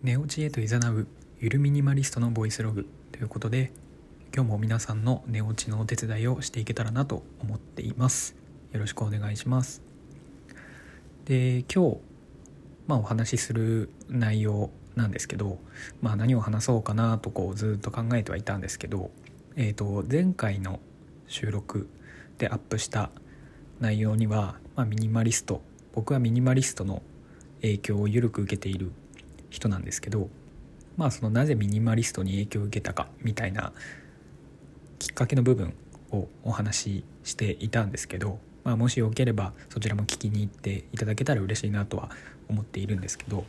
寝落ちへと誘うゆるミニマリストのボイスログということで今日も皆さんの寝落ちのお手伝いをしていけたらなと思っています。よろしくお願いします。で今日まあお話しする内容なんですけどまあ何を話そうかなとこうずっと考えてはいたんですけどえっ、ー、と前回の収録でアップした内容には、まあ、ミニマリスト僕はミニマリストの影響を緩く受けている人なんですけどまあそのなぜミニマリストに影響を受けたかみたいなきっかけの部分をお話ししていたんですけど、まあ、もしよければそちらも聞きに行っていただけたら嬉しいなとは思っているんですけど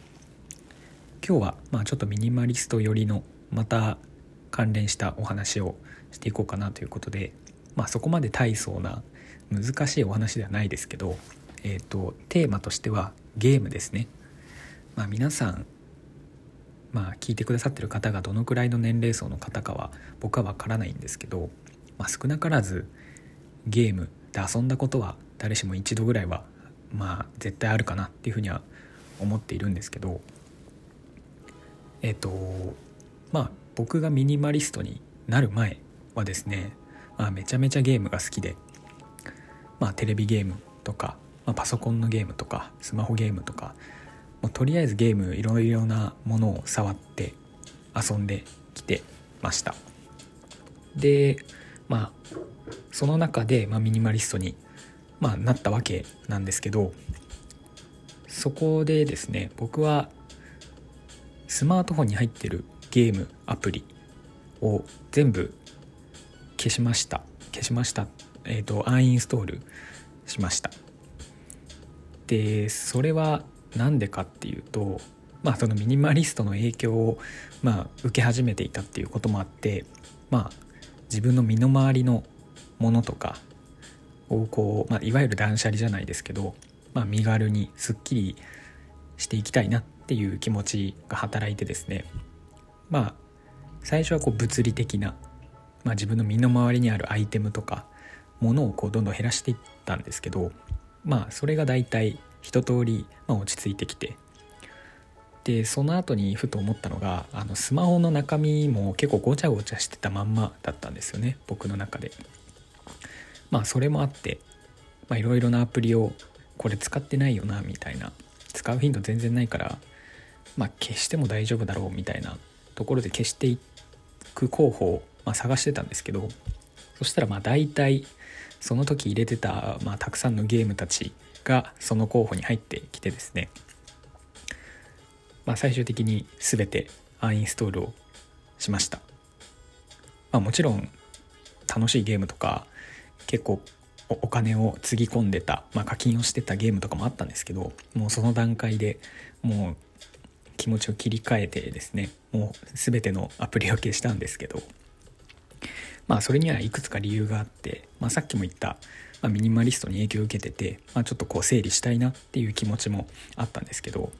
今日はまあちょっとミニマリスト寄りのまた関連したお話をしていこうかなということで、まあ、そこまで大層な難しいお話ではないですけど、えーと、テーマとしてはゲームですね。まあ、皆さんまあ、聞いてくださってる方がどのくらいの年齢層の方かは僕は分からないんですけど、まあ、少なからずゲームで遊んだことは誰しも一度ぐらいはまあ絶対あるかなっていうふうには思っているんですけどえっとまあ僕がミニマリストになる前はですね、まあ、めちゃめちゃゲームが好きで、まあ、テレビゲームとか、まあ、パソコンのゲームとかスマホゲームとかもうとりあえずゲームいろいろなものを触って遊んできてました。でまあその中で、まあ、ミニマリストに、まあ、なったわけなんですけどそこでですね僕はスマートフォンに入ってるゲームアプリを全部消しました。消しました。えっ、ー、とアンインストールしました。でそれは何でかっていうとまあそのミニマリストの影響をまあ受け始めていたっていうこともあってまあ自分の身の回りのものとかをこう、まあ、いわゆる断捨離じゃないですけど、まあ、身軽にすっきりしていきたいなっていう気持ちが働いてですねまあ最初はこう物理的な、まあ、自分の身の回りにあるアイテムとかものをこうどんどん減らしていったんですけどまあそれが大体一通り、まあ、落ち着いてきて。でその後にふと思ったのがあのスマホの中身も結構ごちゃごちゃしてたまんまだったんですよね。僕の中で。まあそれもあっていろいろなアプリをこれ使ってないよなみたいな。使う頻度全然ないからまあ消しても大丈夫だろうみたいな。ところで消していく候補を、まあ、探してたんですけどそしたらまあ大体その時入れてた、まあ、たくさんのゲームたちがその候補に入ってきてですね、まあ、最終的に全てアンインストールをしました、まあ、もちろん楽しいゲームとか結構お金をつぎ込んでた、まあ、課金をしてたゲームとかもあったんですけどもうその段階でもう気持ちを切り替えてですねもう全てのアプリを消したんですけどまあそれにはいくつか理由があって、まあ、さっきも言った、まあ、ミニマリストに影響を受けてて、まあ、ちょっとこう整理したいなっていう気持ちもあったんですけど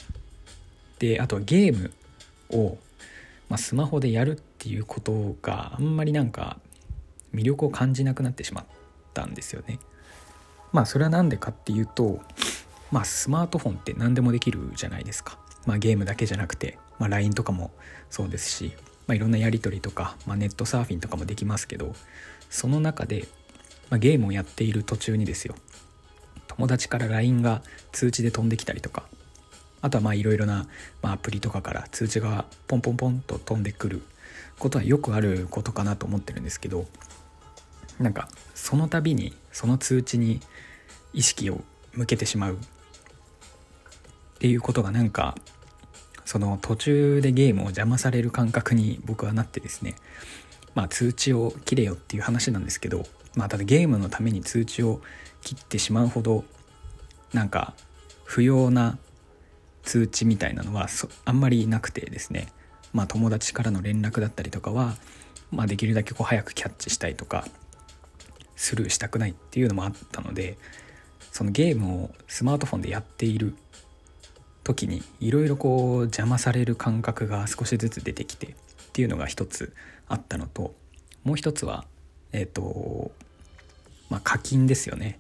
であとはゲームを、まあ、スマホでやるっていうことがあんまりなんか魅力を感じなくなってしまったんですよね。まあそれは何でかっていうと、まあ、スマートフォンって何でもできるじゃないですか。まあ、ゲームだけじゃなくて、まあ、LINE とかもそうですし、まあ、いろんなやり取りとか、まあ、ネットサーフィンとかもできますけどその中でまあ、ゲームをやっている途中にですよ。友達から LINE が通知で飛んできたりとか。あとはまあいろいろな、まあ、アプリとかから通知がポンポンポンと飛んでくることはよくあることかなと思ってるんですけどなんかその度にその通知に意識を向けてしまう。っていうことがなんかその途中でゲームを邪魔される感覚に僕はなってですね。まあ通知を切れよっていう話なんですけどまあただゲームのために通知を切ってしまうほどなんか不要な通知みたいなのはあんまりなくてですね。まあ友達からの連絡だったりとかは、まあ、できるだけこう早くキャッチしたいとかスルーしたくないっていうのもあったのでそのゲームをスマートフォンでやっている時にいろいろこう邪魔される感覚が少しずつ出てきてっていうのが一つあったのともう一つはえっ、ー、とまあ、課金ですよね、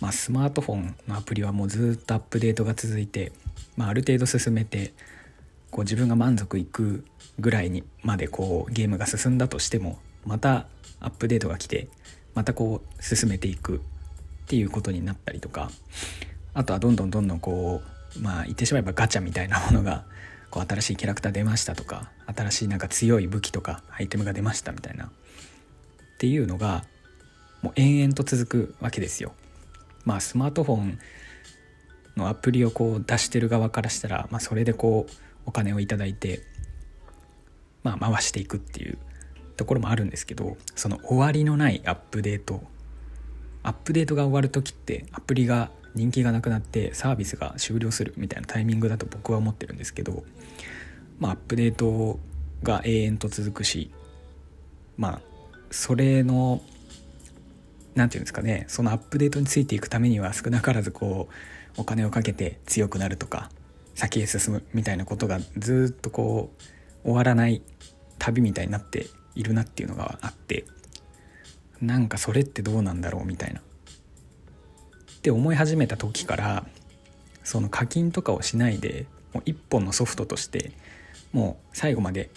まあ、スマートフォンのアプリはもうずっとアップデートが続いて、まあ、ある程度進めてこう自分が満足いくぐらいにまでこうゲームが進んだとしてもまたアップデートが来てまたこう進めていくっていうことになったりとかあとはどんどんどんどんこうまあ言ってしまえばガチャみたいなものがこう新しいキャラクター出ましたとか新しいなんか強い武器とかアイテムが出ましたみたいな。っていうのがもう延々と続くわけですよ。まあスマートフォンのアプリをこう出してる側からしたら、まあ、それでこうお金を頂いて、まあ、回していくっていうところもあるんですけどその終わりのないアップデートアップデートが終わる時ってアプリが人気がなくなってサービスが終了するみたいなタイミングだと僕は思ってるんですけど、まあ、アップデートが永遠と続くしまあそれの何て言うんですかねそのアップデートについていくためには少なからずこうお金をかけて強くなるとか先へ進むみたいなことがずっとこう終わらない旅みたいになっているなっていうのがあってなんかそれってどうなんだろうみたいな。って思い始めた時からその課金とかをしないでもう一本のソフトとしてもう最後まで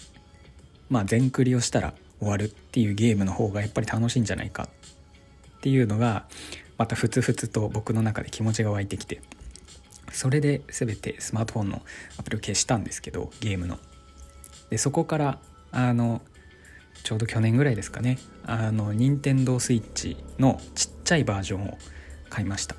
まあ全クリをしたら終わるっていうゲームの方がやっぱり楽しいんじゃないかっていうのがまたふつふつと僕の中で気持ちが湧いてきてそれで全てスマートフォンのアプリを消したんですけどゲームの。でそこからあのちょうど去年ぐらいですかねあの任天堂スイッチのちっちゃいバージョンを買いました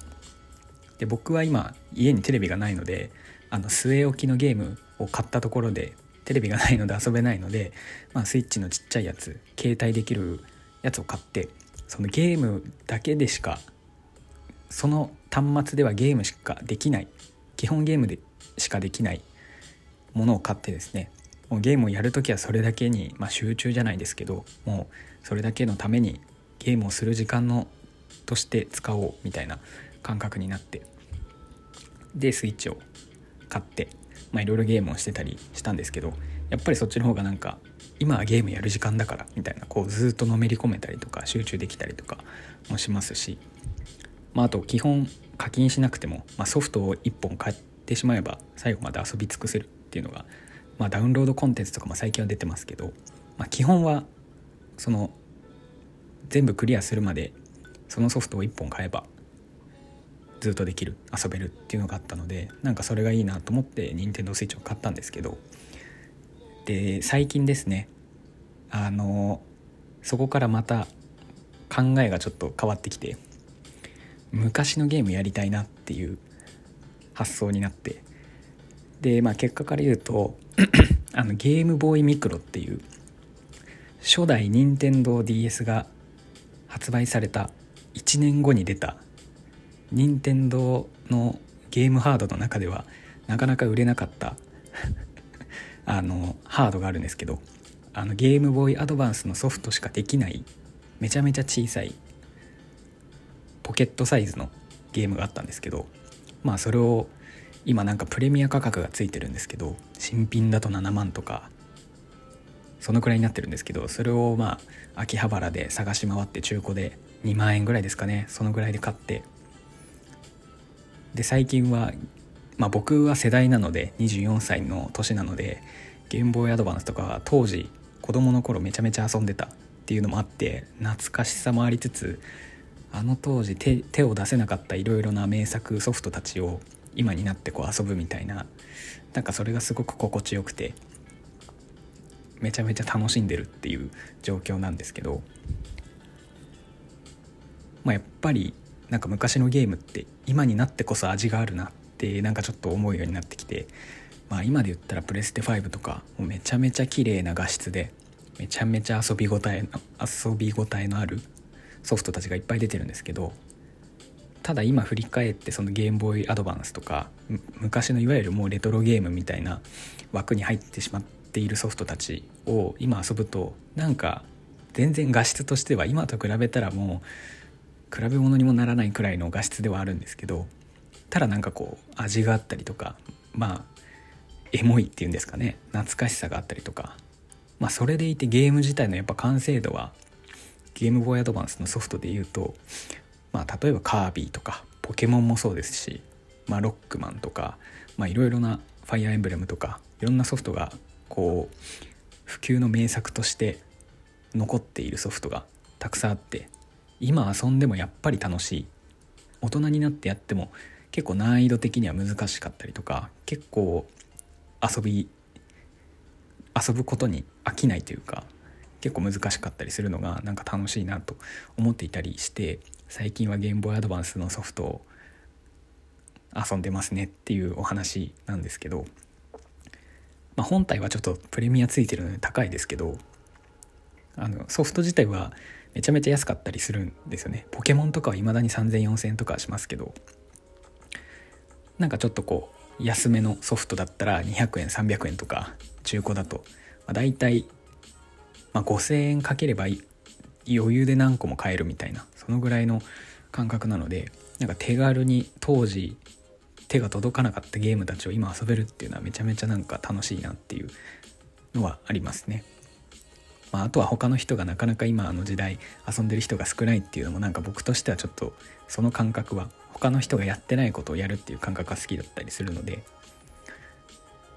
で僕は今家にテレビがないのであの据え置きのゲームを買ったところでテレビがないので遊べないので、まあ、スイッチのちっちゃいやつ携帯できるやつを買ってそのゲームだけでしかその端末ではゲームしかできない基本ゲームでしかできないものを買ってですねもうゲームをやる時はそれだけに、まあ、集中じゃないですけどもうそれだけのためにゲームをする時間のとして使おうみたいな感覚になってでスイッチを買っていろいろゲームをしてたりしたんですけどやっぱりそっちの方がなんか今はゲームやる時間だからみたいなこうずっとのめり込めたりとか集中できたりとかもしますし、まあ、あと基本課金しなくても、まあ、ソフトを1本買ってしまえば最後まで遊び尽くせるっていうのが、まあ、ダウンロードコンテンツとかも最近は出てますけど、まあ、基本はその全部クリアするまでそのソフトを1本買えばずっとできる遊べるっていうのがあったのでなんかそれがいいなと思って任天堂 switch を買ったんですけどで最近ですねあのそこからまた考えがちょっと変わってきて昔のゲームやりたいなっていう発想になってでまあ結果から言うと あのゲームボーイミクロっていう初代任天堂 d s が発売された1年後に出た任天堂のゲームハードの中ではなかなか売れなかった あのハードがあるんですけどあのゲームボーイアドバンスのソフトしかできないめちゃめちゃ小さいポケットサイズのゲームがあったんですけどまあそれを今なんかプレミア価格がついてるんですけど新品だと7万とかそのくらいになってるんですけどそれをまあ秋葉原で探し回って中古で2万円ぐらいですかねそのぐらいで買ってで最近は、まあ、僕は世代なので24歳の年なのでゲームボーイアドバンスとか当時子供の頃めちゃめちゃ遊んでたっていうのもあって懐かしさもありつつあの当時手手を出せなかったいろいろな名作ソフトたちを今になってこう遊ぶみたいななんかそれがすごく心地よくてめちゃめちゃ楽しんでるっていう状況なんですけどまあ、やっぱりなんか昔のゲームって今になってこそ味があるなってなんかちょっと思うようになってきて、まあ、今で言ったらプレステ5とかもうめちゃめちゃ綺麗な画質でめちゃめちゃ遊び応えの遊び応えのあるソフトたちがいっぱい出てるんですけどただ今振り返ってそのゲームボーイアドバンスとか昔のいわゆるもうレトロゲームみたいな枠に入ってしまっているソフトたちを今遊ぶとなんか全然画質としては今と比べたらもう比べ物にもならないくらいの画質ではあるんですけどただなんかこう味があったりとかまあエモいっていうんですかね懐かしさがあったりとかまあそれでいてゲーム自体のやっぱ完成度はゲームボーイアドバンスのソフトで言うとまあ例えばカービィとかポケモンもそうですし、まあ、ロックマンとかいろいろなファイアーエンブレムとかいろんなソフトがこう普及の名作として残っているソフトがたくさんあって今遊んでもやっぱり楽しい。大人になってやっても結構難易度的には難しかったりとか結構遊び遊ぶことに飽きないというか結構難しかったりするのがなんか楽しいなと思っていたりして最近はゲームボーイアドバンスのソフトを遊んでますねっていうお話なんですけど、まあ、本体はちょっとプレミアついてるので高いですけどあのソフト自体はめちゃめちゃ安かったりするんですよね。ポケモンとかは未だに30004000とかしますけど。なんかちょっとこう安めのソフトだったら200円300円とか中古だと、まあ、大体、まあ、5000円かければ余裕で何個も買えるみたいなそのぐらいの感覚なのでなんか手軽に当時手が届かなかったゲームたちを今遊べるっていうのはめちゃめちゃなんか楽しいなっていうのはありますね。まあ、あとは他の人がなかなか今あの時代遊んでる人が少ないっていうのもなんか僕としてはちょっとその感覚は他の人がやってないことをやるっていう感覚が好きだったりするので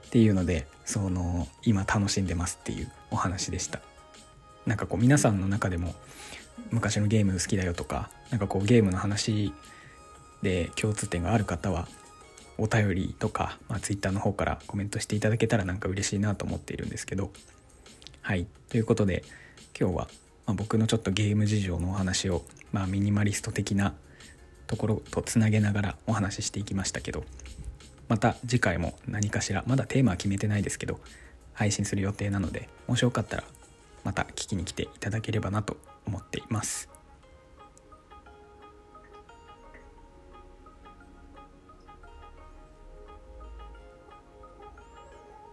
っていうのでその今楽しんでますっていうお話でした。なんかこう皆さんの中でも昔のゲーム好きだよとかなんかこうゲームの話で共通点がある方はお便りとか、まあ、Twitter の方からコメントしていただけたらなんか嬉しいなと思っているんですけどはいということで今日は、まあ、僕のちょっとゲーム事情のお話を、まあ、ミニマリスト的なところとつなげながらお話ししていきましたけどまた次回も何かしらまだテーマは決めてないですけど配信する予定なのでもしよかったらまた聞きに来ていただければなと思っています。